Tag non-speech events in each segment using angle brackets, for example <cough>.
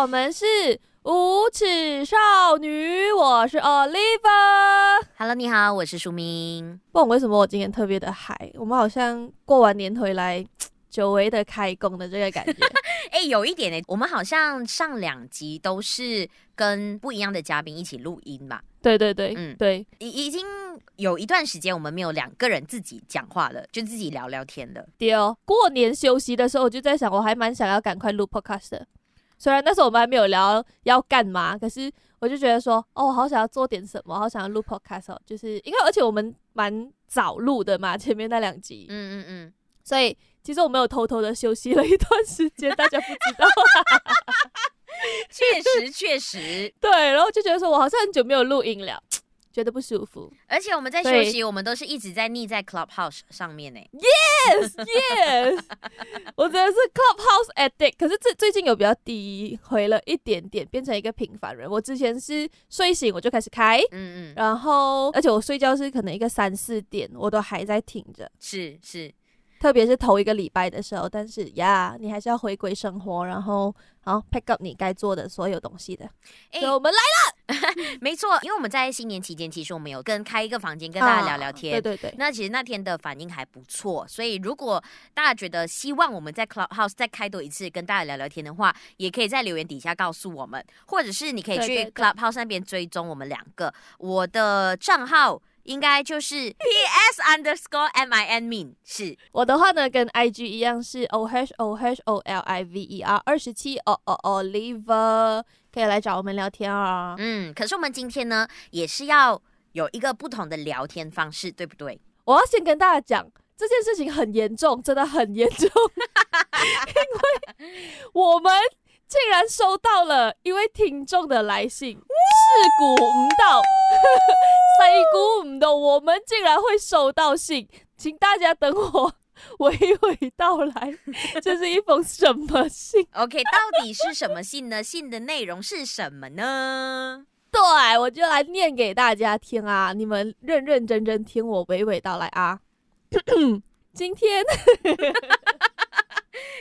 好，我们是无齿少女，我是 Oliver。Hello，你好，我是淑明。不懂为什么我今天特别的嗨，我们好像过完年回来，久违的开工的这个感觉。<laughs> 哎、欸，有一点呢，我们好像上两集都是跟不一样的嘉宾一起录音吧？对对对，嗯，对，已已经有一段时间我们没有两个人自己讲话了，就自己聊聊天了。对哦，过年休息的时候，我就在想，我还蛮想要赶快录 podcast 的。虽然那时候我们还没有聊要干嘛，可是我就觉得说，哦，我好想要做点什么，好想要录 podcast 哦，就是因为而且我们蛮早录的嘛，前面那两集，嗯嗯嗯，所以其实我们有偷偷的休息了一段时间，大家不知道。<laughs> 确实确实，对，然后就觉得说我好像很久没有录音了。觉得不舒服，而且我们在休息，我们都是一直在腻在 Clubhouse 上面呢。Yes, yes，<laughs> 我真的是 Clubhouse addict。可是最最近有比较低回了一点点，变成一个平凡人。我之前是睡醒我就开始开，嗯嗯，然后而且我睡觉是可能一个三四点，我都还在挺着。是是。特别是头一个礼拜的时候，但是呀，你还是要回归生活，然后好 pick up 你该做的所有东西的。哎、欸，所以我们来了，没错，因为我们在新年期间，其实我们有跟开一个房间跟大家聊聊天。啊、对对对。那其实那天的反应还不错，所以如果大家觉得希望我们在 Clubhouse 再开多一次跟大家聊聊天的话，也可以在留言底下告诉我们，或者是你可以去 Clubhouse 那边追踪我们两个。我的账号。应该就是 P S underscore M I N mean 是我的话呢，跟 I G 一样是 O H O H O L I V E R 二十七 O O Oliver 可以来找我们聊天啊。嗯，可是我们今天呢，也是要有一个不同的聊天方式，对不对？我要先跟大家讲，这件事情很严重，真的很严重，因为我们。竟然收到了一位听众的来信，是估唔到，谁估唔到我们竟然会收到信，请大家等我 <laughs> 娓娓道来，<laughs> 这是一封什么信？<laughs> OK，到底是什么信呢？信的内容是什么呢？对，我就来念给大家听啊，你们认认真真听我娓娓道来啊。<coughs> 今天。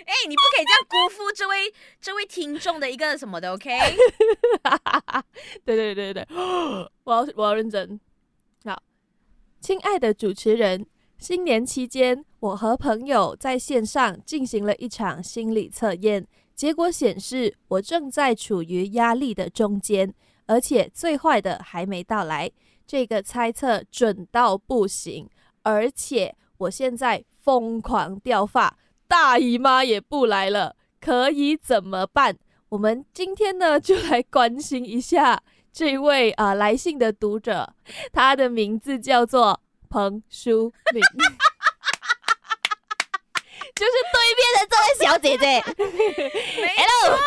哎、欸，你不可以这样辜负这位这位听众的一个什么的，OK？对对对对，<gasps> 我要我要认真。好，亲爱的主持人，新年期间，我和朋友在线上进行了一场心理测验，结果显示我正在处于压力的中间，而且最坏的还没到来。这个猜测准到不行，而且我现在疯狂掉发。大姨妈也不来了，可以怎么办？我们今天呢，就来关心一下这位啊、来信的读者，他的名字叫做彭淑敏，<laughs> 就是对面的这位小姐姐。没错，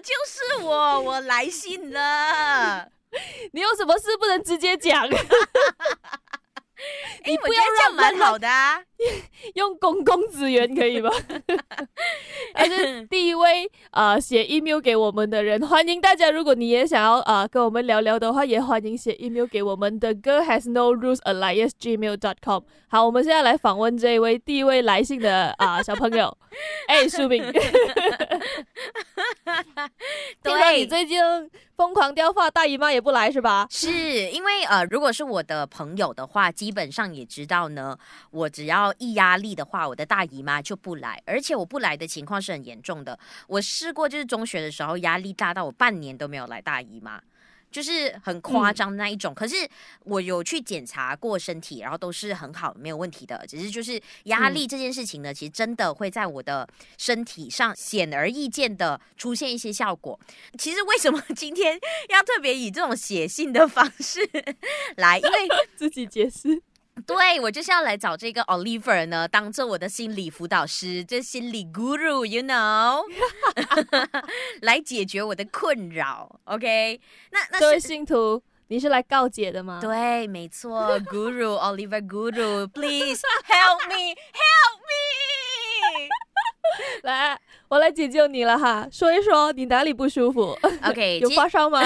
就是我，我来信了。<laughs> 你有什么事不能直接讲？<laughs> 你不要让蛮好的啊，<laughs> 用公共资源可以吗？<laughs> 还是第一位啊，写、呃、email 给我们的人，欢迎大家。如果你也想要啊、呃、跟我们聊聊的话，也欢迎写 email 给我们的 Girl Has No Rules Alias Gmail dot com。好，我们现在来访问这一位第一位来信的啊、呃、小朋友，<laughs> 哎，淑敏。对，你最近疯狂掉发，大姨妈也不来是吧？是因为呃，如果是我的朋友的话，基本上也知道呢，我只要一压力的话，我的大姨妈就不来，而且我不来的情况是很严重的。我试过，就是中学的时候压力大到我半年都没有来大姨妈。就是很夸张的那一种，嗯，可是我有去检查过身体，然后都是很好，没有问题的。只是就是压力这件事情呢，嗯，其实真的会在我的身体上显而易见的出现一些效果。其实为什么今天要特别以这种写信的方式来？因为 <laughs> 自己解释。对，我就是要来找这个 Oliver 呢，当做我的心理辅导师，这心理 Guru，you know，<laughs> 来解决我的困扰。OK，那那各位信徒，你是来告解的吗？对，没错，Guru <laughs> Oliver Guru，please <laughs> help me，help me。来，我来解救你了哈，说一说你哪里不舒服？OK，有发烧吗？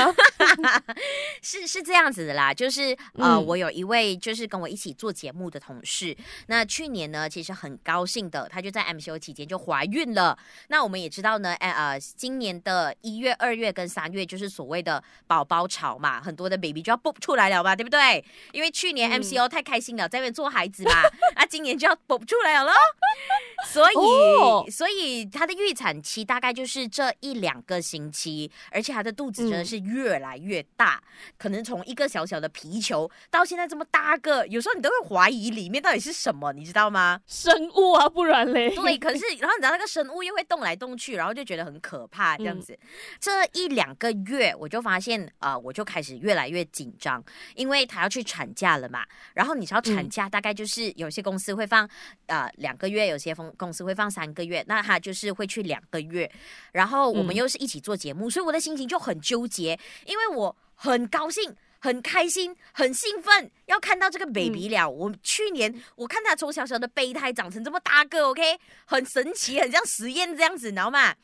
<laughs> 是是这样子的啦，就是呃，嗯、我有一位就是跟我一起做节目的同事，那去年呢，其实很高兴的，她就在 MCO 期间就怀孕了。那我们也知道呢，哎呃，今年的一月、二月跟三月就是所谓的宝宝潮嘛，很多的 baby 就要蹦出来了嘛，对不对？因为去年 MCO 太开心了，在那边做孩子嘛，啊，今年就要蹦出来了，<laughs> 所以、哦、所以她的预产期大概就是这一两个星期，而且她的肚子真的是越来越大，嗯、可能从一个小小的皮球到现在这么大个，有时候你都会怀疑里面到底是什么，你知道吗？生物啊，不然嘞？对，可是然后你知道那个生物又会动来动去，然后就觉得很可怕，这样子。嗯、这一两个月我就发现，呃，我就开始越来越紧张，因为他要去产假了嘛。然后你知道产假大概就是有些公司会放呃两个月，有些公公司会放三个月，那他就是会去两个月。然后我们又是一起做节目，嗯、所以我的心情就很纠结，因为我很高兴、很开心、很兴奋，要看到这个 baby 了。嗯、我去年我看他从小小的备胎长成这么大个，OK，很神奇，很像实验这样子，你知道吗？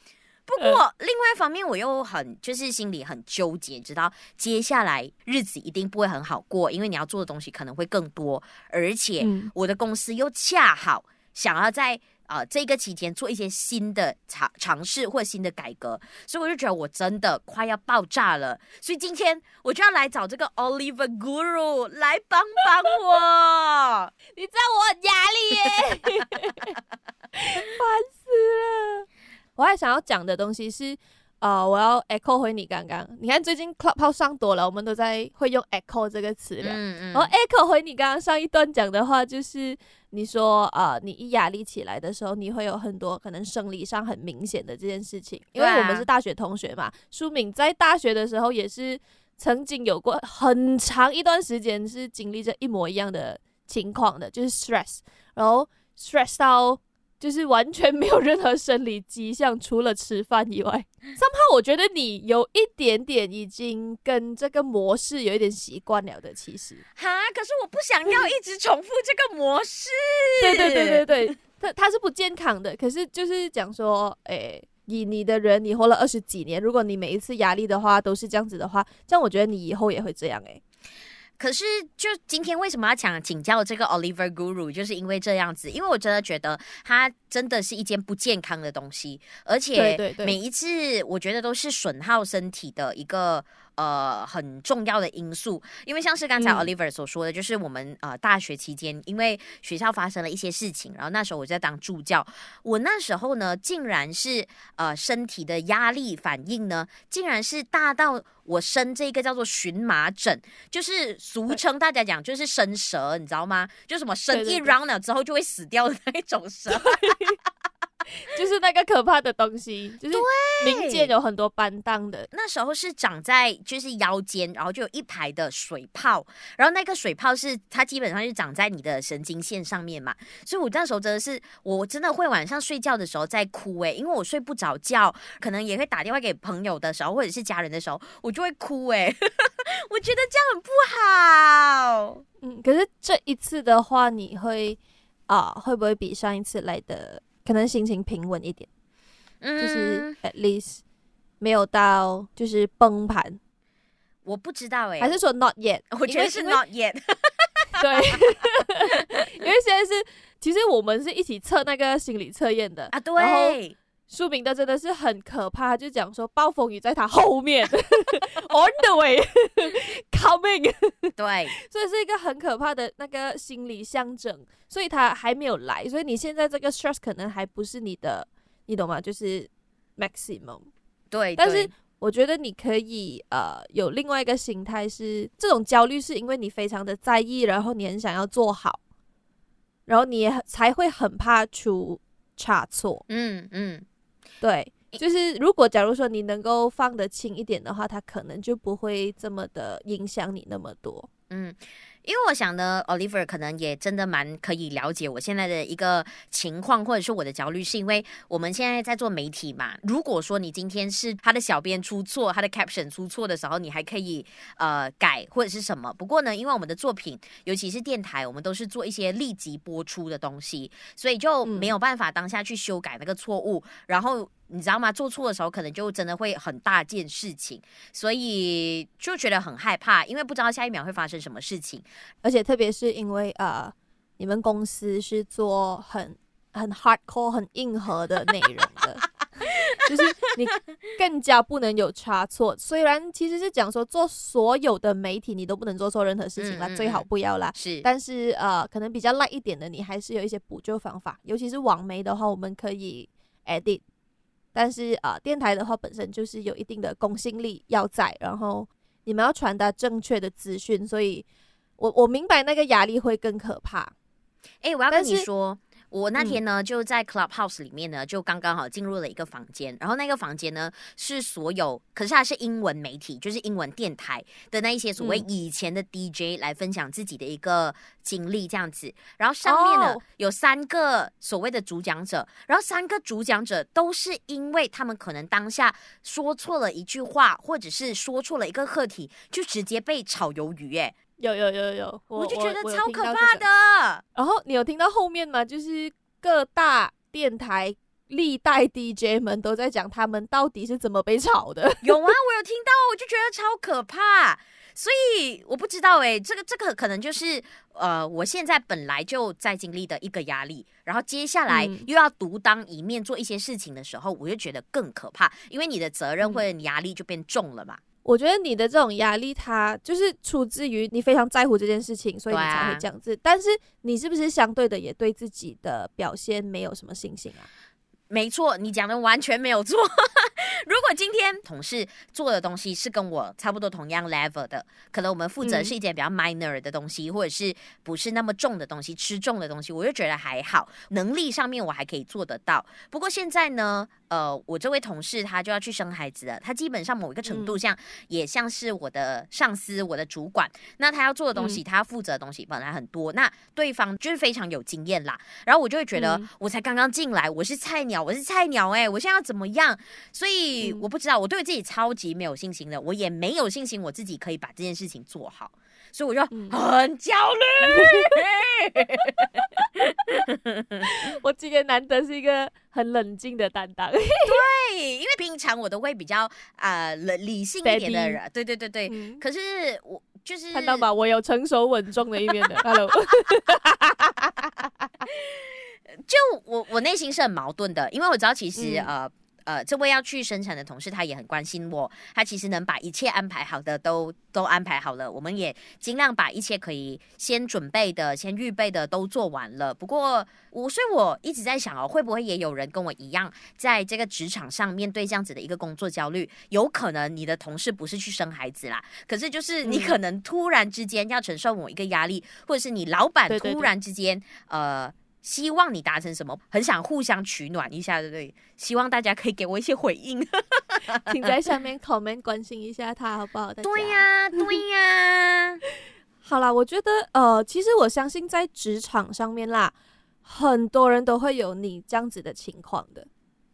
不过、呃、另外一方面，我又很就是心里很纠结，知道接下来日子一定不会很好过，因为你要做的东西可能会更多，而且我的公司又恰好想要在。啊、呃，这个期间做一些新的尝尝试或者新的改革，所以我就觉得我真的快要爆炸了。所以今天我就要来找这个 Oliver Guru 来帮帮我。你知道我很压力耶，<laughs> 烦死了。我还想要讲的东西是，呃，我要 echo 回你刚刚。你看最近 Clubhouse 上多了，我们都在会用 echo 这个词了。嗯嗯。然后 echo 回你刚刚上一段讲的话，就是。你说啊、呃，你一压力起来的时候，你会有很多可能生理上很明显的这件事情，因为我们是大学同学嘛。舒敏在大学的时候也是曾经有过很长一段时间是经历着一模一样的情况的，就是 stress，然后 stress 到。就是完全没有任何生理迹象，除了吃饭以外。somehow 我觉得你有一点点已经跟这个模式有一点习惯了的，其实。哈，可是我不想要一直重复这个模式。对对对对对，它它是不健康的。可是就是讲说，诶、欸，以你的人，你活了二十几年，如果你每一次压力的话都是这样子的话，这样我觉得你以后也会这样诶、欸。可是，就今天为什么要讲请教这个 Oliver Guru，就是因为这样子，因为我真的觉得它真的是一件不健康的东西，而且每一次我觉得都是损耗身体的一个。呃，很重要的因素，因为像是刚才 Oliver 所说的，嗯、就是我们呃大学期间，因为学校发生了一些事情，然后那时候我在当助教，我那时候呢，竟然是呃身体的压力反应呢，竟然是大到我生这个叫做荨麻疹，就是俗称大家讲就是生蛇，你知道吗？就什么生一 round 了之后就会死掉的那一种蛇。<laughs> 就是那个可怕的东西，就是民间有很多班当的。那时候是长在就是腰间，然后就有一排的水泡，然后那个水泡是它基本上是长在你的神经线上面嘛。所以我那时候真的是，我真的会晚上睡觉的时候在哭诶、欸，因为我睡不着觉，可能也会打电话给朋友的时候，或者是家人的时候，我就会哭诶、欸。<laughs> 我觉得这样很不好。嗯，可是这一次的话，你会啊，会不会比上一次来的？可能心情平稳一点，嗯，就是 at least 没有到就是崩盘，我不知道哎、欸，还是说 not yet？<laughs> 我觉得是 not yet，<laughs> 对，<laughs> 因为现在是其实我们是一起测那个心理测验的。啊，对。书名的真的是很可怕，就讲说暴风雨在他后面，<laughs> on the way，coming，<laughs> <laughs> 对，所以是一个很可怕的那个心理象征，所以他还没有来，所以你现在这个 stress 可能还不是你的，你懂吗？就是 maximum，对，但是我觉得你可以呃有另外一个心态是，这种焦虑是因为你非常的在意，然后你很想要做好，然后你也才会很怕出差错，嗯嗯。对，就是如果假如说你能够放得轻一点的话，它可能就不会这么的影响你那么多。嗯，因为我想呢，Oliver 可能也真的蛮可以了解我现在的一个情况，或者是我的焦虑，是因为我们现在在做媒体嘛。如果说你今天是他的小编出错，他的 caption 出错的时候，你还可以呃改或者是什么。不过呢，因为我们的作品，尤其是电台，我们都是做一些立即播出的东西，所以就没有办法当下去修改那个错误，然后。你知道吗？做错的时候，可能就真的会很大件事情，所以就觉得很害怕，因为不知道下一秒会发生什么事情。而且特别是因为呃，你们公司是做很很 hardcore、很硬核的内容的，<laughs> 就是你更加不能有差错。虽然其实是讲说做所有的媒体你都不能做错任何事情啦，嗯嗯嗯，最好不要啦。是，但是呃，可能比较 light 一点的，你还是有一些补救方法。尤其是网媒的话，我们可以 edit。但是啊、呃，电台的话本身就是有一定的公信力要在，然后你们要传达正确的资讯，所以我我明白那个压力会更可怕。哎、欸，我要跟你说。我那天呢，就在 Clubhouse 里面呢，就刚刚好进入了一个房间，然后那个房间呢是所有，可是它是英文媒体，就是英文电台的那一些所谓以前的 DJ 来分享自己的一个经历这样子，然后上面呢有三个所谓的主讲者，然后三个主讲者都是因为他们可能当下说错了一句话，或者是说错了一个课题，就直接被炒鱿鱼耶。有有有有，我，我就觉得超可怕的。然后你有听到后面吗？就是各大电台历代 DJ 们都在讲他们到底是怎么被炒的。有啊，我有听到，我就觉得超可怕。所以我不知道哎、欸，这个这个可能就是呃，我现在本来就在经历的一个压力，然后接下来又要独当一面做一些事情的时候，我就觉得更可怕，因为你的责任或者你压力就变重了嘛。我觉得你的这种压力，它就是出自于你非常在乎这件事情，所以你才会这样子。啊、但是你是不是相对的也对自己的表现没有什么信心啊？没错，你讲的完全没有错。<laughs> 如果今天同事做的东西是跟我差不多同样 level 的，可能我们负责是一件比较 minor 的东西，嗯、或者是不是那么重的东西，吃重的东西，我就觉得还好，能力上面我还可以做得到。不过现在呢，呃，我这位同事他就要去生孩子了，他基本上某一个程度上也像是我的上司，我的主管。那他要做的东西，他要负责的东西本来很多，那对方就是非常有经验啦。然后我就会觉得，我才刚刚进来，我是菜鸟，我是菜鸟，哎，我现在要怎么样？所以。我不知道，我对自己超级没有信心的，我也没有信心我自己可以把这件事情做好，所以我就很焦虑。<laughs> 我今天难得是一个很冷静的担当，<laughs> 对，因为平常我都会比较啊理、呃、理性一点的人，对对对对。嗯、可是我就是看到吧，我有成熟稳重的一面的。Hello，<laughs> 就我我内心是很矛盾的，因为我知道其实、嗯、呃。呃，这位要去生产的同事，他也很关心我。他其实能把一切安排好的都都安排好了，我们也尽量把一切可以先准备的、先预备的都做完了。不过我，所以我一直在想哦，会不会也有人跟我一样，在这个职场上面对这样子的一个工作焦虑？有可能你的同事不是去生孩子啦，可是就是你可能突然之间要承受某一个压力，或者是你老板突然之间呃。希望你达成什么？很想互相取暖一下，对不对？希望大家可以给我一些回应，<laughs> 请在下面 comment 关心一下他好不好？对呀、啊，对呀、啊。<laughs> 好啦，我觉得呃，其实我相信在职场上面啦，很多人都会有你这样子的情况的，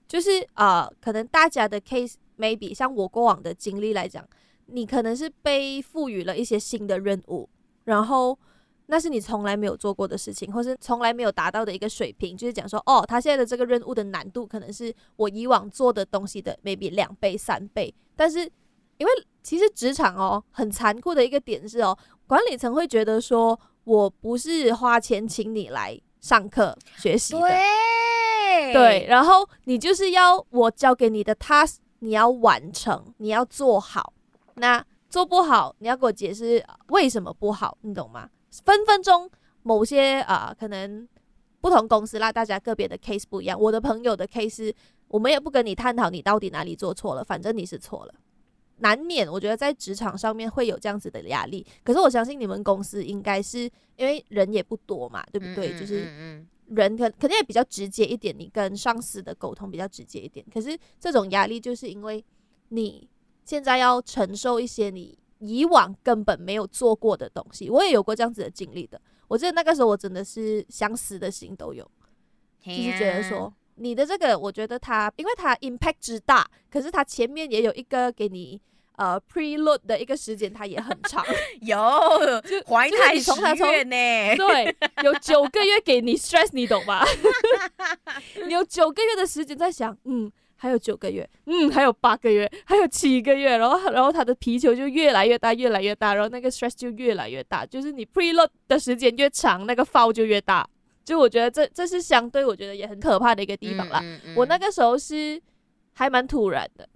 就是呃，可能大家的 case maybe 像我过往的经历来讲，你可能是被赋予了一些新的任务，然后。那是你从来没有做过的事情，或是从来没有达到的一个水平，就是讲说，哦，他现在的这个任务的难度可能是我以往做的东西的 maybe 两倍、三倍。但是，因为其实职场哦，很残酷的一个点是哦，管理层会觉得说，我不是花钱请你来上课学习的，对，对，然后你就是要我交给你的 task，你要完成，你要做好。那做不好，你要给我解释为什么不好，你懂吗？分分钟，某些啊、呃，可能不同公司啦，大家个别的 case 不一样。我的朋友的 case，我们也不跟你探讨你到底哪里做错了，反正你是错了。难免，我觉得在职场上面会有这样子的压力。可是我相信你们公司应该是因为人也不多嘛，对不对？嗯、就是人可肯定也比较直接一点，你跟上司的沟通比较直接一点。可是这种压力就是因为你现在要承受一些你。以往根本没有做过的东西。我也有过这样子的经历的。我记得那个时候我真的是想死的心都有，就是觉得说你的这个，我觉得它因为它 impact 之大，可是它前面也有一个给你。呃，preload 的一个时间它也很长，<laughs> 有就怀胎十月呢，<laughs> 对，有九个月给你 stress，你懂吧？<laughs> 你有九个月的时间在想，嗯，还有九个月，嗯，还有八个月，还有七个月，然后然后他的皮球就越来越大，越来越大，然后那个 stress 就越来越大，就是你 preload 的时间越长，那个 file 就越大，就我觉得这这是相对我觉得也很可怕的一个地方啦。嗯嗯嗯、我那个时候是还蛮突然的。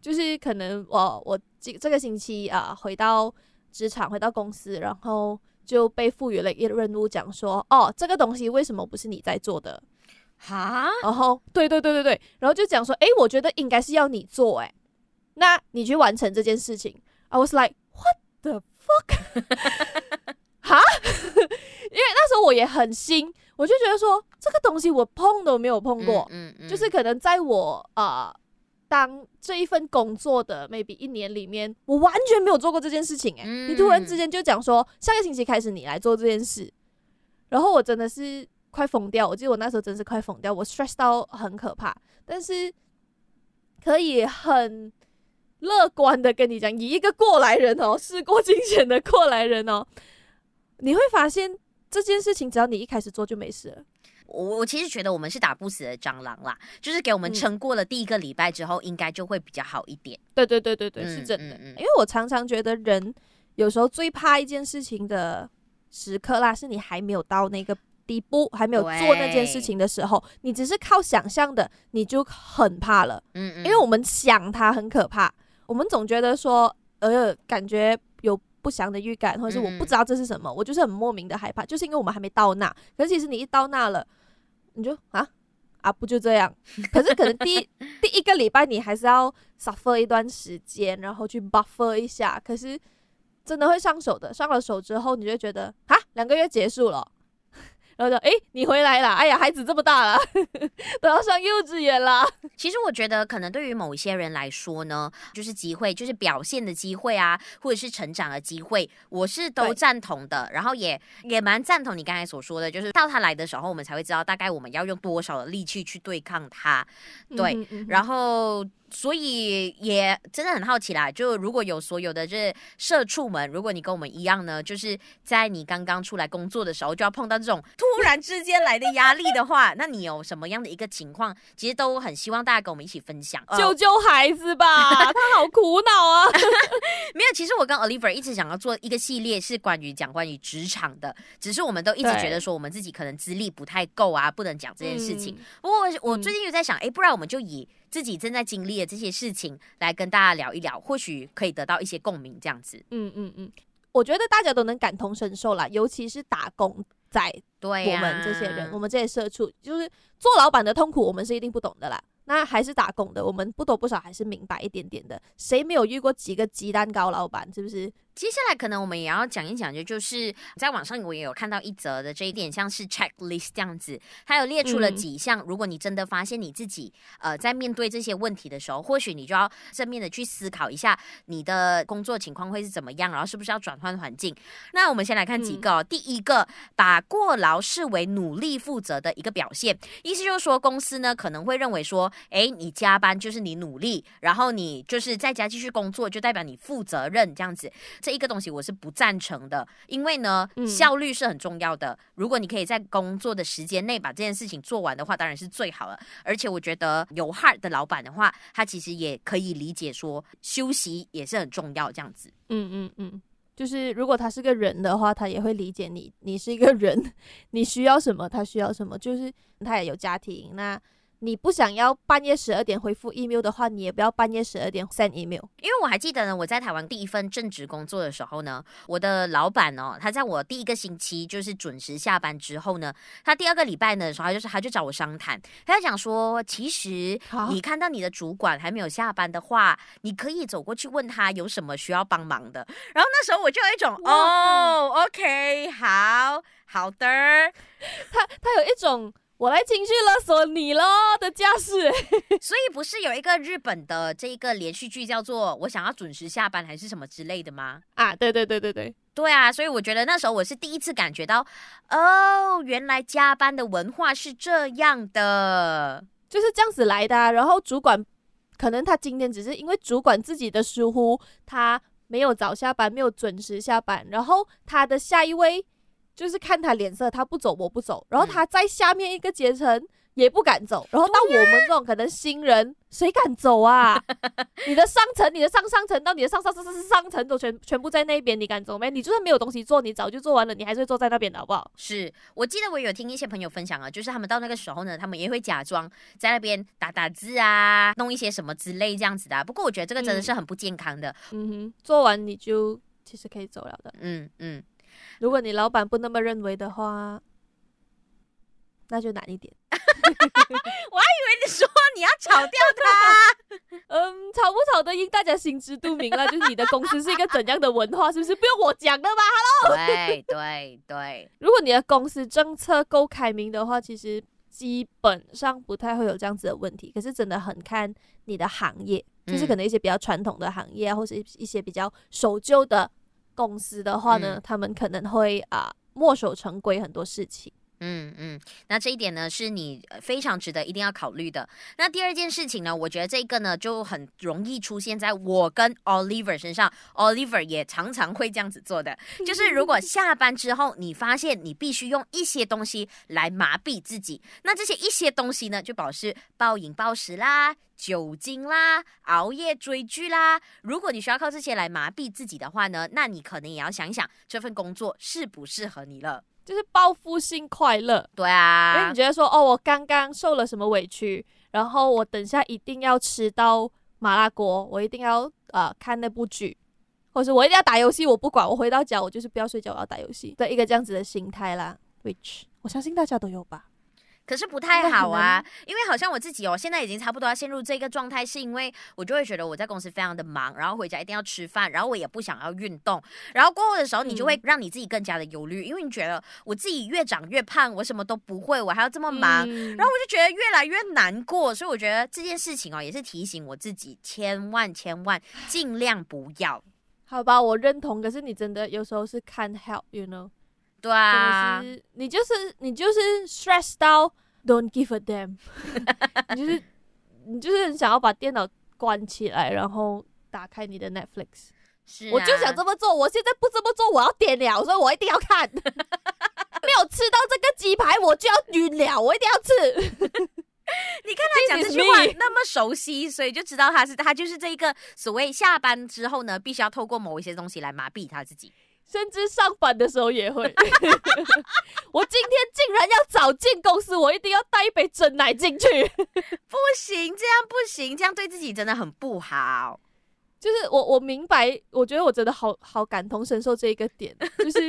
就是可能我我这这个星期啊回到职场回到公司，然后就被赋予了一个任务，讲说哦这个东西为什么不是你在做的？哈？然后对对对对对，然后就讲说诶，我觉得应该是要你做诶，那你去完成这件事情。I was like what the fuck？<laughs> 哈？因为那时候我也很新，我就觉得说这个东西我碰都没有碰过，嗯嗯，嗯就是可能在我啊。呃当这一份工作的 maybe 一年里面，我完全没有做过这件事情诶、欸，嗯、你突然之间就讲说下个星期开始你来做这件事，然后我真的是快疯掉。我记得我那时候真是快疯掉，我 stress 到很可怕。但是可以很乐观的跟你讲，以一个过来人哦，事过境迁的过来人哦，你会发现这件事情只要你一开始做就没事了。我我其实觉得我们是打不死的蟑螂啦，就是给我们撑过了第一个礼拜之后，应该就会比较好一点。对对对对对，是真的。嗯嗯嗯、因为我常常觉得人有时候最怕一件事情的时刻啦，是你还没有到那个地步，还没有做那件事情的时候，你只是靠想象的，你就很怕了。嗯嗯，因为我们想它很可怕，我们总觉得说，呃，感觉有不祥的预感，或者是我不知道这是什么，嗯、我就是很莫名的害怕，就是因为我们还没到那。可是其实你一到那了。你就啊啊不就这样？可是可能第一 <laughs> 第一个礼拜你还是要 suffer 一段时间，然后去 buffer 一下。可是真的会上手的，上了手之后，你就觉得啊，两个月结束了。然后就诶，你回来了！哎呀，孩子这么大了，<laughs> 都要上幼稚园了。<laughs> 其实我觉得，可能对于某一些人来说呢，就是机会，就是表现的机会啊，或者是成长的机会，我是都赞同的。然后也也蛮赞同你刚才所说的，就是到他来的时候，我们才会知道大概我们要用多少的力气去对抗他。对，嗯嗯、然后。所以也真的很好奇啦，就如果有所有的这社畜们，如果你跟我们一样呢，就是在你刚刚出来工作的时候就要碰到这种突然之间来的压力的话，那你有什么样的一个情况？其实都很希望大家跟我们一起分享，救救孩子吧，他好苦恼啊。<laughs> 没有，其实我跟 Oliver 一直想要做一个系列，是关于讲关于职场的，只是我们都一直觉得说我们自己可能资历不太够啊，不能讲这件事情。嗯、不过我最近又在想，哎，不然我们就以。自己正在经历的这些事情，来跟大家聊一聊，或许可以得到一些共鸣，这样子。嗯嗯嗯，我觉得大家都能感同身受啦，尤其是打工仔，对我们这些人，啊、我们这些社畜，就是做老板的痛苦，我们是一定不懂的啦。那还是打工的，我们不多不少还是明白一点点的。谁没有遇过几个鸡蛋糕老板？是不是？接下来可能我们也要讲一讲，就就是在网上我也有看到一则的这一点，像是 checklist 这样子，它有列出了几项。嗯、如果你真的发现你自己呃在面对这些问题的时候，或许你就要正面的去思考一下你的工作情况会是怎么样，然后是不是要转换环境。那我们先来看几个、哦，嗯、第一个，把过劳视为努力负责的一个表现，意思就是说公司呢可能会认为说，哎，你加班就是你努力，然后你就是在家继续工作就代表你负责任这样子。这一个东西我是不赞成的，因为呢，效率是很重要的。如果你可以在工作的时间内把这件事情做完的话，当然是最好了。而且我觉得有 heart 的老板的话，他其实也可以理解说休息也是很重要，这样子。嗯嗯嗯，就是如果他是个人的话，他也会理解你，你是一个人，<laughs> 你需要什么，他需要什么，就是他也有家庭那。你不想要半夜十二点回复 email 的话，你也不要半夜十二点 send email。因为我还记得呢，我在台湾第一份正职工作的时候呢，我的老板哦，他在我第一个星期就是准时下班之后呢，他第二个礼拜呢的时候，他就是他就找我商谈，他就讲说，其实你看到你的主管还没有下班的话，你可以走过去问他有什么需要帮忙的。然后那时候我就有一种哦，OK，好好的，他他有一种。我来情绪勒索你喽的架势。<laughs> 所以不是有一个日本的这一个连续剧叫做《我想要准时下班》还是什么之类的吗？啊，对对对对对，对啊，所以我觉得那时候我是第一次感觉到，哦，原来加班的文化是这样的，就是这样子来的啊。然后主管可能他今天只是因为主管自己的疏忽，他没有早下班，没有准时下班，然后他的下一位。就是看他脸色，他不走我不走，然后他在下面一个阶层也不敢走，然后到我们这种可能新人，谁敢走啊？你的上层、你的上上层到你的上上上上上层都全全部在那边，你敢走没？你就算没有东西做，你早就做完了，你还是会坐在那边的好不好？是我记得我有听一些朋友分享啊，就是他们到那个时候呢，他们也会假装在那边打打字啊，弄一些什么之类这样子的啊。不过我觉得这个真的是很不健康的。嗯，嗯哼，做完你就其实可以走了的。嗯嗯。如果你老板不那么认为的话，那就难一点。<laughs> 我还以为你说你要炒掉他。<laughs> 嗯，炒不炒得赢，大家心知肚明了。就是你的公司是一个怎样的文化，是不是不用我讲的吧？Hello。对对对。<laughs> 如果你的公司政策够开明的话，其实基本上不太会有这样子的问题。可是真的很看你的行业，就是可能一些比较传统的行业啊，或者一些比较守旧的。公司的话呢，嗯、他们可能会啊墨守成规很多事情。嗯嗯，那这一点呢是你非常值得一定要考虑的。那第二件事情呢，我觉得这个呢就很容易出现在我跟 Oliver 身上，Oliver 也常常会这样子做的，<laughs> 就是如果下班之后你发现你必须用一些东西来麻痹自己，那这些一些东西呢就表示暴饮暴食啦、酒精啦、熬夜追剧啦。如果你需要靠这些来麻痹自己的话呢，那你可能也要想一想这份工作适不适合你了。就是报复性快乐，对啊，因为你觉得说，哦，我刚刚受了什么委屈，然后我等下一定要吃到麻辣锅，我一定要啊、呃、看那部剧，或者是我一定要打游戏，我不管，我回到家我就是不要睡觉，我要打游戏。的一个这样子的心态啦，which 我相信大家都有吧。可是不太好啊，因为好像我自己哦，现在已经差不多要陷入这个状态，是因为我就会觉得我在公司非常的忙，然后回家一定要吃饭，然后我也不想要运动，然后过后的时候你就会让你自己更加的忧虑，因为你觉得我自己越长越胖，我什么都不会，我还要这么忙，然后我就觉得越来越难过，所以我觉得这件事情哦，也是提醒我自己，千万千万尽量不要。好吧，我认同，可是你真的有时候是 can't help，you know。对啊，是你就是你就是 stress 到 don't give a damn，<laughs> 你就是你就是很想要把电脑关起来，然后打开你的 Netflix。是、啊，我就想这么做，我现在不这么做，我要点了，所以我一定要看。<laughs> 没有吃到这个鸡排，我就要晕了，我一定要吃。<laughs> 你看他讲这句话那么熟悉，所以就知道他是他就是这一个所谓下班之后呢，必须要透过某一些东西来麻痹他自己。甚至上班的时候也会。<laughs> 我今天竟然要早进公司，我一定要带一杯真奶进去。不行，这样不行，这样对自己真的很不好。就是我我明白，我觉得我真的好好感同身受这一个点，就是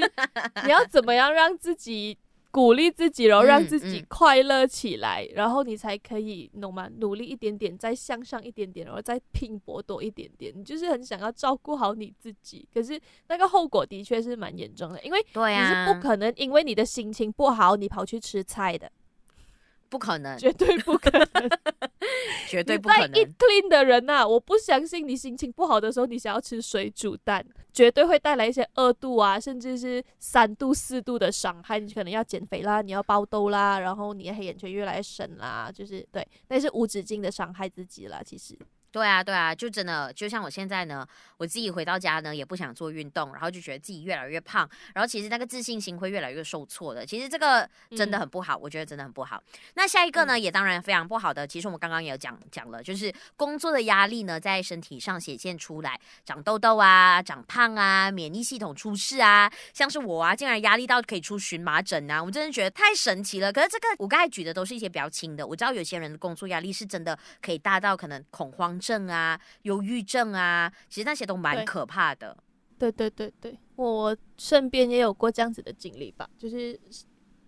你要怎么样让自己。鼓励自己，然后让自己快乐起来，嗯嗯、然后你才可以，懂吗？努力一点点，再向上一点点，然后再拼搏多一点点。你就是很想要照顾好你自己，可是那个后果的确是蛮严重的，因为你是不可能因为你的心情不好，你跑去吃菜的。不可能，绝对不可能，绝对不可能。<laughs> eat clean 的人呐、啊，我不相信你心情不好的时候，你想要吃水煮蛋，绝对会带来一些二度啊，甚至是三度、四度的伤害。你可能要减肥啦，你要爆痘啦，然后你的黑眼圈越来越深啦，就是对，那是无止境的伤害自己啦，其实。对啊，对啊，就真的就像我现在呢，我自己回到家呢，也不想做运动，然后就觉得自己越来越胖，然后其实那个自信心会越来越受挫的。其实这个真的很不好，嗯、我觉得真的很不好。那下一个呢，嗯、也当然非常不好的。其实我们刚刚也有讲讲了，就是工作的压力呢，在身体上显现出来，长痘痘啊，长胖啊，免疫系统出事啊，像是我啊，竟然压力到可以出荨麻疹啊，我真的觉得太神奇了。可是这个我刚才举的都是一些比较轻的，我知道有些人的工作压力是真的可以大到可能恐慌症啊，忧郁症啊，其实那些都蛮可怕的。对对对对，我身边也有过这样子的经历吧，就是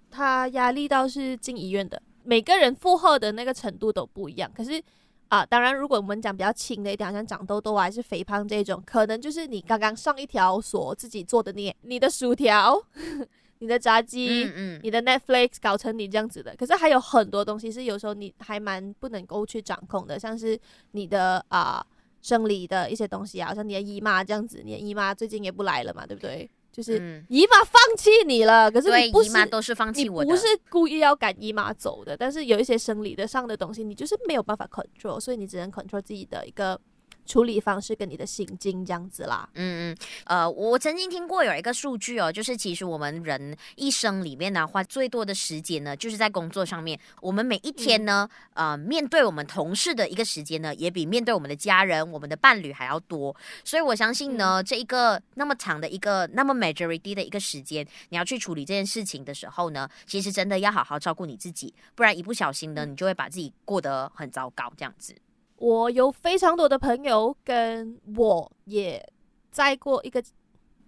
他压力到是进医院的。每个人负荷的那个程度都不一样。可是啊，当然，如果我们讲比较轻的一点，好像长痘痘啊，还是肥胖这种，可能就是你刚刚上一条所自己做的孽，你的薯条 <laughs> 你的炸鸡，嗯嗯，你的 Netflix 搞成你这样子的。可是还有很多东西是有时候你还蛮不能够去掌控的，像是你的啊、呃、生理的一些东西啊，像你的姨妈这样子，你的姨妈最近也不来了嘛，对不对？就是姨妈放弃你了，可是你不是，姨妈都是放弃我的，你不是故意要赶姨妈走的，但是有一些生理的上的东西，你就是没有办法 control，所以你只能 control 自己的一个。处理方式跟你的心境这样子啦，嗯嗯，呃，我曾经听过有一个数据哦，就是其实我们人一生里面呢，花最多的时间呢，就是在工作上面。我们每一天呢，嗯、呃，面对我们同事的一个时间呢，也比面对我们的家人、我们的伴侣还要多。所以我相信呢，嗯、这一个那么长的一个那么 majority 的一个时间，你要去处理这件事情的时候呢，其实真的要好好照顾你自己，不然一不小心呢，你就会把自己过得很糟糕这样子。我有非常多的朋友，跟我也在过一个，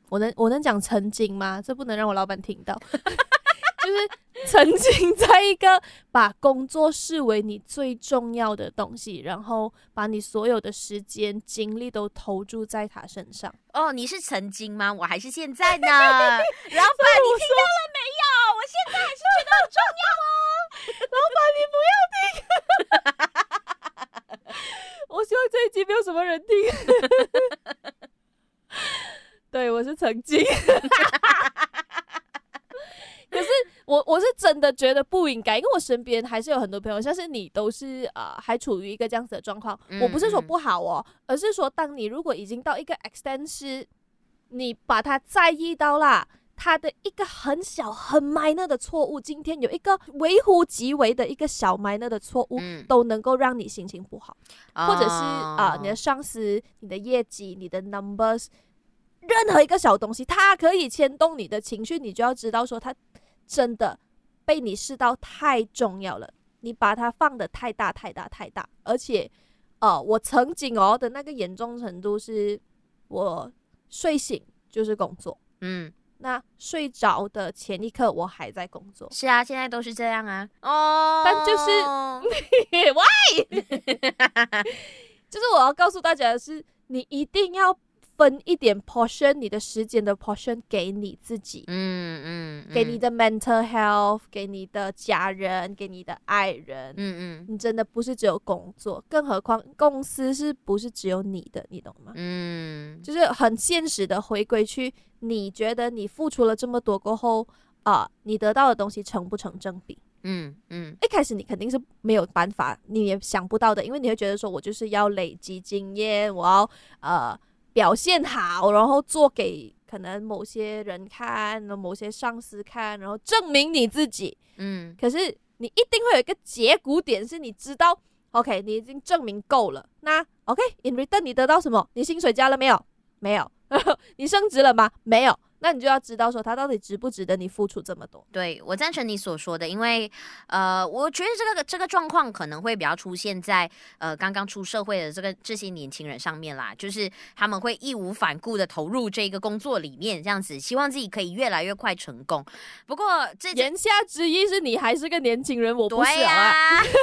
我能我能讲曾经吗？这不能让我老板听到，<laughs> 就是曾经在一个把工作视为你最重要的东西，然后把你所有的时间精力都投注在他身上。哦，你是曾经吗？我还是现在呢？<laughs> 老板，你听到了没有？我现在还是觉得很重要哦。老板，你不要听。<laughs> 我希望这一集没有什么人听。<laughs> 对，我是曾经，<laughs> 可是我我是真的觉得不应该，因为我身边还是有很多朋友，像是你，都是呃还处于一个这样子的状况。我不是说不好哦，而是说当你如果已经到一个 extent 是，你把它在意到啦。他的一个很小很 minor 的错误，今天有一个微乎其微的一个小 minor 的错误，嗯、都能够让你心情不好，哦、或者是啊、呃，你的上司、你的业绩、你的 numbers，任何一个小东西，它可以牵动你的情绪，你就要知道说，它真的被你视到太重要了，你把它放得太大太大太大，而且，呃，我曾经哦的那个严重程度是，我睡醒就是工作，嗯。那睡着的前一刻，我还在工作。是啊，现在都是这样啊。哦，但就是，<laughs> Why？<laughs> 就是我要告诉大家的是，你一定要。分一点 portion，你的时间的 portion 给你自己，嗯嗯，嗯给你的 mental health，给你的家人，给你的爱人，嗯嗯，你真的不是只有工作，更何况公司是不是只有你的，你懂吗？嗯，就是很现实的回归去，你觉得你付出了这么多过后，啊、呃，你得到的东西成不成正比？嗯嗯，一开始你肯定是没有办法，你也想不到的，因为你会觉得说我就是要累积经验，我要呃。表现好，然后做给可能某些人看，某些上司看，然后证明你自己。嗯，可是你一定会有一个结骨点，是你知道，OK，你已经证明够了。那 OK，in return 你得到什么？你薪水加了没有？没有。<laughs> 你升职了吗？没有。那你就要知道说他到底值不值得你付出这么多。对，我赞成你所说的，因为呃，我觉得这个这个状况可能会比较出现在呃刚刚出社会的这个这些年轻人上面啦，就是他们会义无反顾的投入这个工作里面，这样子希望自己可以越来越快成功。不过这言下之意是你还是个年轻人，我不是啊。<laughs>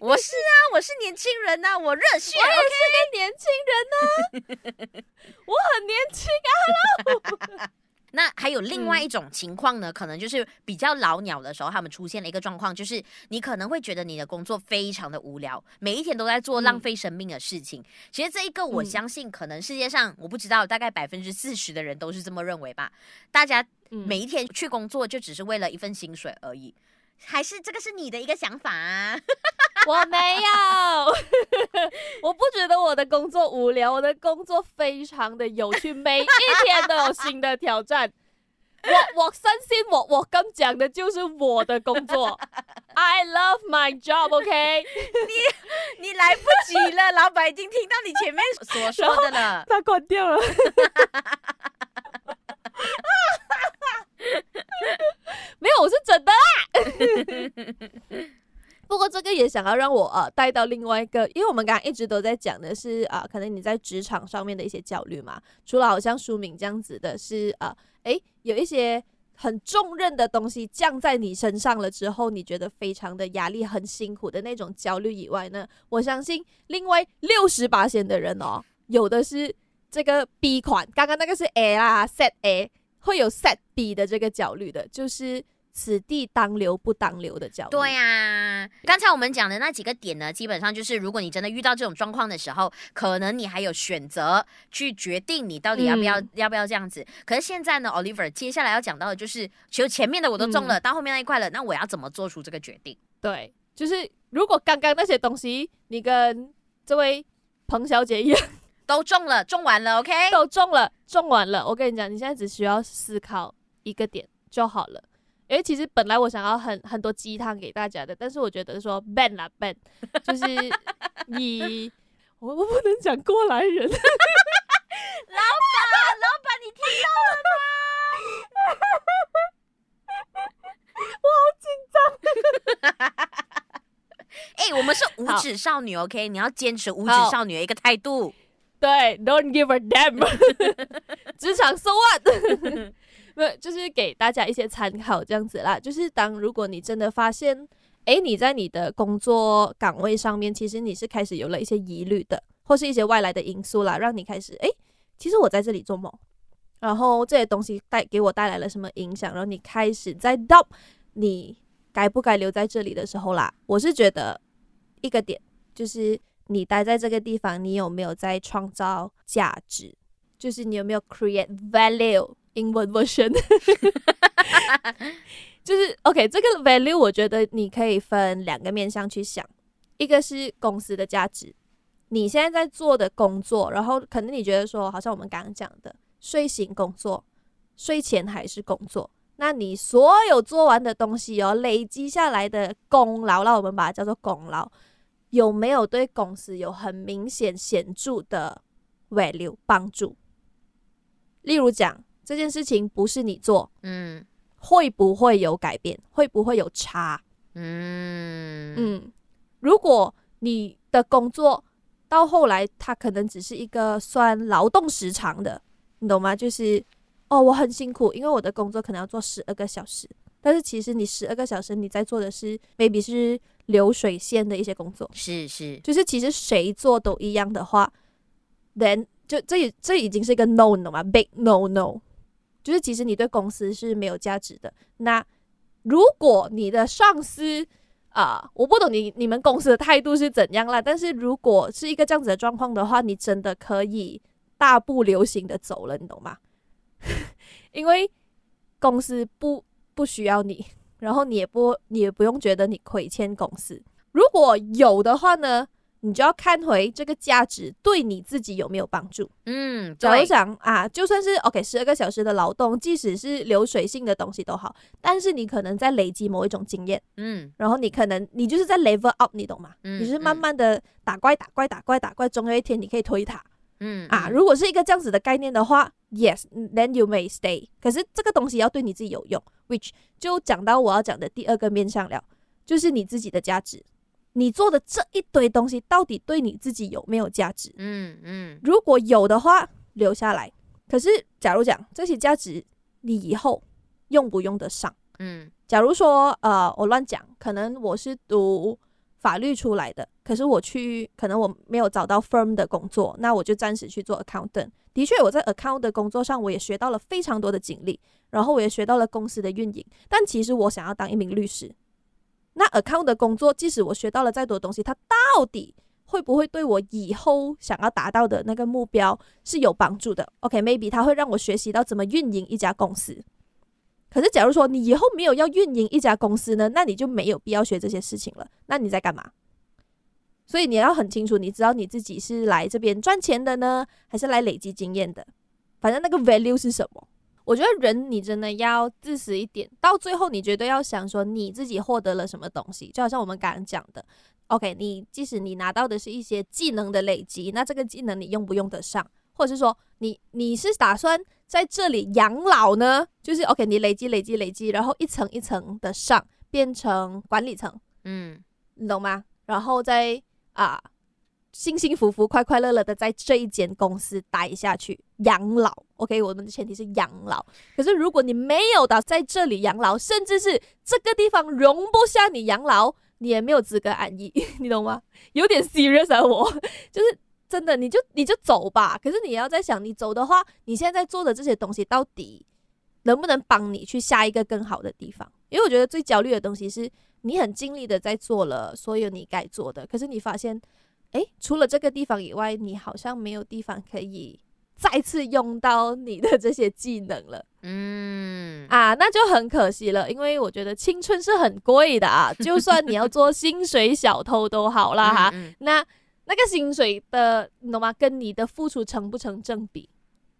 我是啊，我是年轻人呐、啊，我热血，我也是个年轻人呐、啊，<laughs> 我很年轻啊。<laughs> Hello 那还有另外一种情况呢，嗯、可能就是比较老鸟的时候，他们出现了一个状况，就是你可能会觉得你的工作非常的无聊，每一天都在做浪费生命的事情。嗯、其实这一个，我相信可能世界上我不知道，大概百分之四十的人都是这么认为吧。大家每一天去工作，就只是为了一份薪水而已。还是这个是你的一个想法啊？<laughs> 我没有，<laughs> 我不觉得我的工作无聊，我的工作非常的有趣，每一天都有新的挑战。<laughs> 我我相信我我刚讲的就是我的工作，I love my job，OK？、Okay? 你你来不及了，老板已经听到你前面所说的了，他关掉了。没有，我是真的啦。<laughs> 不过这个也想要让我呃带到另外一个，因为我们刚刚一直都在讲的是啊、可能你在职场上面的一些焦虑嘛。除了好像书名这样子的是啊，诶、有一些很重任的东西降在你身上了之后，你觉得非常的压力、很辛苦的那种焦虑以外呢，我相信另外六十八线的人哦，有的是。这个 B 款，刚刚那个是 A 啦，set A 会有 set B 的这个焦虑的，就是。此地当留不当留的焦虑。对呀、啊，刚才我们讲的那几个点呢，基本上就是如果你真的遇到这种状况的时候，可能你还有选择去决定你到底要不要、嗯、要不要这样子。可是现在呢，Oliver 接下来要讲到的就是，其实前面的我都中了，嗯、到后面那一块了，那我要怎么做出这个决定？对，就是如果刚刚那些东西你跟这位彭小姐一样 <laughs> 都中了，中完了，OK，都中了，中完了。我跟你讲，你现在只需要思考一个点就好了。因为其实本来我想要很很多鸡汤给大家的，但是我觉得说 ban 啦 ban，<laughs> 就是你我我不能讲过来人，<laughs> 老板老板你听到了吗？我好紧张。哎、欸，我们是无耻少女，OK？你要坚持无耻少女的一个态度。对，Don't give a damn。<laughs> 职场 so what？不，就是给大家一些参考这样子啦。就是当如果你真的发现，诶，你在你的工作岗位上面，其实你是开始有了一些疑虑的，或是一些外来的因素啦，让你开始，诶，其实我在这里做梦，然后这些东西带给我带来了什么影响，然后你开始在 doubt 你该不该留在这里的时候啦，我是觉得一个点就是你待在这个地方，你有没有在创造价值，就是你有没有 create value。英文 version，<laughs> <laughs> 就是 OK。这个 value 我觉得你可以分两个面向去想，一个是公司的价值，你现在在做的工作，然后可能你觉得说，好像我们刚刚讲的，睡醒工作，睡前还是工作，那你所有做完的东西哦，累积下来的功劳，那我们把它叫做功劳，有没有对公司有很明显显著的 value 帮助？例如讲。这件事情不是你做，嗯，会不会有改变？会不会有差？嗯嗯，如果你的工作到后来，它可能只是一个算劳动时长的，你懂吗？就是哦，我很辛苦，因为我的工作可能要做十二个小时，但是其实你十二个小时你在做的是 maybe 是流水线的一些工作，是是，就是其实谁做都一样的话，then 就这也这已经是一个 no，你懂吗？Big no no。就是其实你对公司是没有价值的。那如果你的上司啊、我不懂你你们公司的态度是怎样啦。但是如果是一个这样子的状况的话，你真的可以大步流星的走了，你懂吗？<laughs> 因为公司不不需要你，然后你也不你也不用觉得你亏欠公司。如果有的话呢？你就要看回这个价值对你自己有没有帮助。嗯，假如讲啊，就算是 OK 十二个小时的劳动，即使是流水性的东西都好，但是你可能在累积某一种经验。嗯，然后你可能你就是在 level up，你懂吗？嗯，你就是慢慢的打怪打怪打怪打怪，总有一天你可以推塔。嗯啊，如果是一个这样子的概念的话，Yes，then you may stay。可是这个东西要对你自己有用，which 就讲到我要讲的第二个面向了，就是你自己的价值。你做的这一堆东西到底对你自己有没有价值？嗯嗯，如果有的话，留下来。可是，假如讲这些价值，你以后用不用得上？嗯，假如说，呃，我乱讲，可能我是读法律出来的，可是我去，可能我没有找到 firm 的工作，那我就暂时去做 accountant。的确，我在 account 的工作上，我也学到了非常多的经历，然后我也学到了公司的运营。但其实我想要当一名律师。那 account 的工作，即使我学到了再多东西，它到底会不会对我以后想要达到的那个目标是有帮助的？OK，maybe、它会让我学习到怎么运营一家公司。可是，假如说你以后没有要运营一家公司呢，那你就没有必要学这些事情了。那你在干嘛？所以你要很清楚，你知道你自己是来这边赚钱的呢，还是来累积经验的？反正那个 value 是什么？我觉得人你真的要自私一点，到最后你绝对要想说你自己获得了什么东西，就好像我们刚刚讲的，OK，你即使你拿到的是一些技能的累积，那这个技能你用不用得上，或者是说你你是打算在这里养老呢？就是 OK，你累积累积累积，然后一层一层的上变成管理层，嗯，你懂吗？然后再啊。幸幸福福、快快乐乐的在这一间公司待下去养老，OK？我们的前提是养老。可是如果你没有的在这里养老，甚至是这个地方容不下你养老，你也没有资格安逸，<laughs> 你懂吗？有点 serious 啊，我就是真的，你就你就走吧。可是你要在想，你走的话，你现在做的这些东西到底能不能帮你去下一个更好的地方？因为我觉得最焦虑的东西是你很尽力的在做了所有你该做的，可是你发现，诶，除了这个地方以外，你好像没有地方可以再次用到你的这些技能了。嗯啊，那就很可惜了，因为我觉得青春是很贵的啊，就算你要做薪水小偷都好啦哈。嗯嗯那那个薪水的，你懂吗？跟你的付出成不成正比？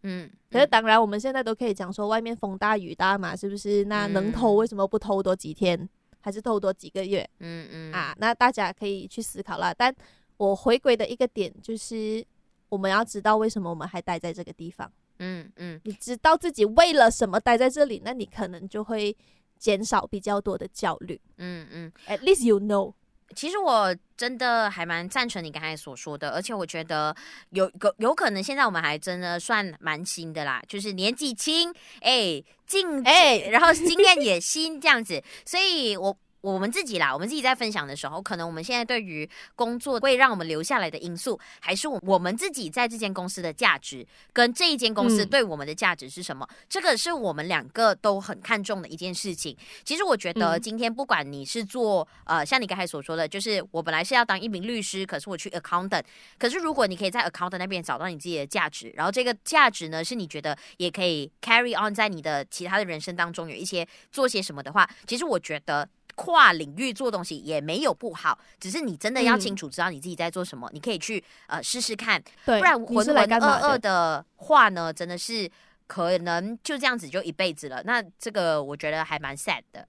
嗯，可是当然，我们现在都可以讲说，外面风大雨大嘛，是不是？那能偷为什么不偷多几天，还是偷多几个月？嗯嗯啊，那大家可以去思考了。但我回归的一个点就是，我们要知道为什么我们还待在这个地方。嗯嗯，你知道自己为了什么待在这里，那你可能就会减少比较多的焦虑。嗯嗯，At least you know。其实我真的还蛮赞成你刚才所说的，而且我觉得有有有可能现在我们还真的算蛮新的啦，就是年纪轻，哎，进哎，然后经验也新这样子，所以我。我们自己啦，我们自己在分享的时候，可能我们现在对于工作会让我们留下来的因素，还是我们自己在这间公司的价值，跟这一间公司对我们的价值是什么？嗯、这个是我们两个都很看重的一件事情。其实我觉得今天不管你是做呃，像你刚才所说的，就是我本来是要当一名律师，可是我去 accountant，可是如果你可以在 accountant 那边找到你自己的价值，然后这个价值呢是你觉得也可以 carry on 在你的其他的人生当中有一些做些什么的话，其实我觉得。跨领域做东西也没有不好，只是你真的要清楚知道你自己在做什么，嗯、你可以去呃试试看，不然浑浑噩噩的话呢，真的是可能就这样子就一辈子了。那这个我觉得还蛮 sad 的。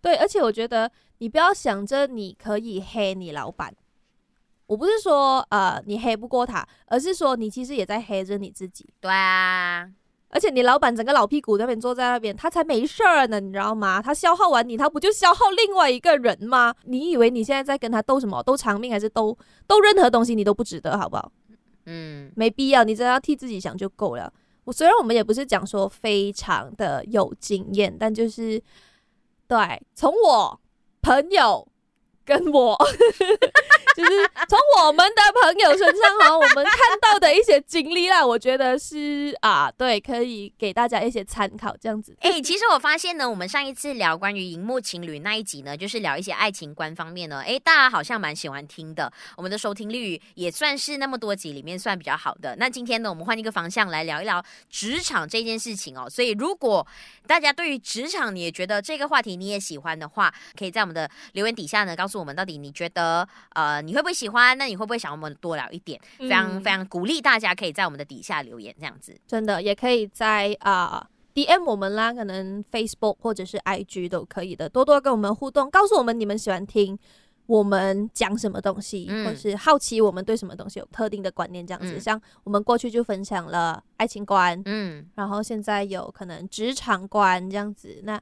对，而且我觉得你不要想着你可以黑你老板，我不是说呃你黑不过他，而是说你其实也在黑着你自己。对啊。而且你老板整个老屁股那边坐在那边，他才没事儿呢，你知道吗？他消耗完你，他不就消耗另外一个人吗？你以为你现在在跟他斗什么？斗长命还是斗斗任何东西？你都不值得，好不好？嗯，没必要，你只要替自己想就够了。我虽然我们也不是讲说非常的有经验，但就是对，从我朋友跟我。<laughs> 就是从我们的朋友身上哈，我们看到的一些经历啦，我觉得是啊，对，可以给大家一些参考这样子。哎、其实我发现呢，我们上一次聊关于荧幕情侣那一集呢，就是聊一些爱情观方面呢，哎、大家好像蛮喜欢听的，我们的收听率也算是那么多集里面算比较好的。那今天呢，我们换一个方向来聊一聊职场这件事情哦。所以如果大家对于职场你也觉得这个话题你也喜欢的话，可以在我们的留言底下呢，告诉我们到底你觉得呃。你会不会喜欢？那你会不会想我们多聊一点？非常、嗯、非常鼓励大家可以在我们的底下留言，这样子真的也可以在啊、uh, DM 我们啦，可能 Facebook 或者是 IG 都可以的，多多跟我们互动，告诉我们你们喜欢听我们讲什么东西，嗯、或是好奇我们对什么东西有特定的观念，这样子。嗯、像我们过去就分享了爱情观，嗯，然后现在有可能职场观这样子，那。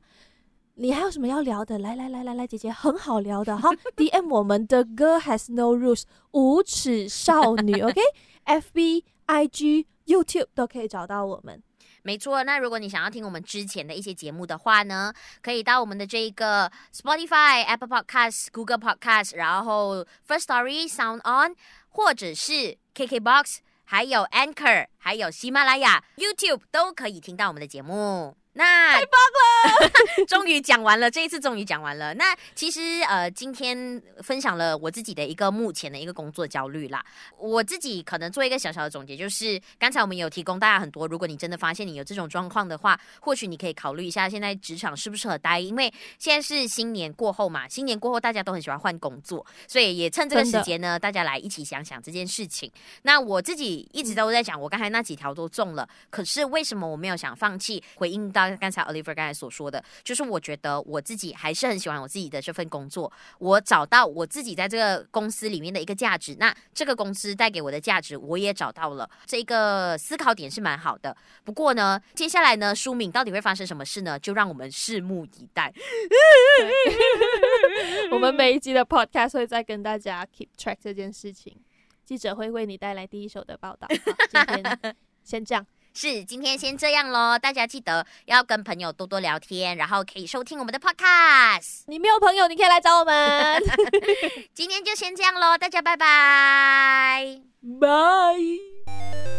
你还有什么要聊的？来来来来来，姐姐很好聊的哈。DM 我们的 Girl Has No Rules 无耻少女，OK？FB、IG、YouTube 都可以找到我们。没错，那如果你想要听我们之前的一些节目的话呢，可以到我们的这个 Spotify、Apple Podcasts、Google Podcasts，然后 First Story、Sound On，或者是 KKBox，还有 Anchor，还有喜马拉雅、YouTube 都可以听到我们的节目。那太棒了，终于讲完了，这一次终于讲完了。那其实呃，今天分享了我自己的一个目前的一个工作焦虑啦。我自己可能做一个小小的总结，就是刚才我们有提供大家很多，如果你真的发现你有这种状况的话，或许你可以考虑一下现在职场适不适合待，因为现在是新年过后嘛，新年过后大家都很喜欢换工作，所以也趁这个时间呢，大家来一起想想这件事情。那我自己一直都在讲，我刚才那几条都中了，可是为什么我没有想放弃回应到？刚才 Oliver 刚才所说的，就是我觉得我自己还是很喜欢我自己的这份工作。我找到我自己在这个公司里面的一个价值，那这个公司带给我的价值我也找到了。这个思考点是蛮好的。不过呢，接下来呢，书敏到底会发生什么事呢？就让我们拭目以待。<laughs> 我们每一集的 Podcast 会再跟大家 keep track 这件事情。记者会为你带来第一手的报道。今天先这样。是，今天先这样喽。大家记得要跟朋友多多聊天，然后可以收听我们的 podcast。你没有朋友，你可以来找我们。<laughs> 今天就先这样喽，大家拜拜，拜。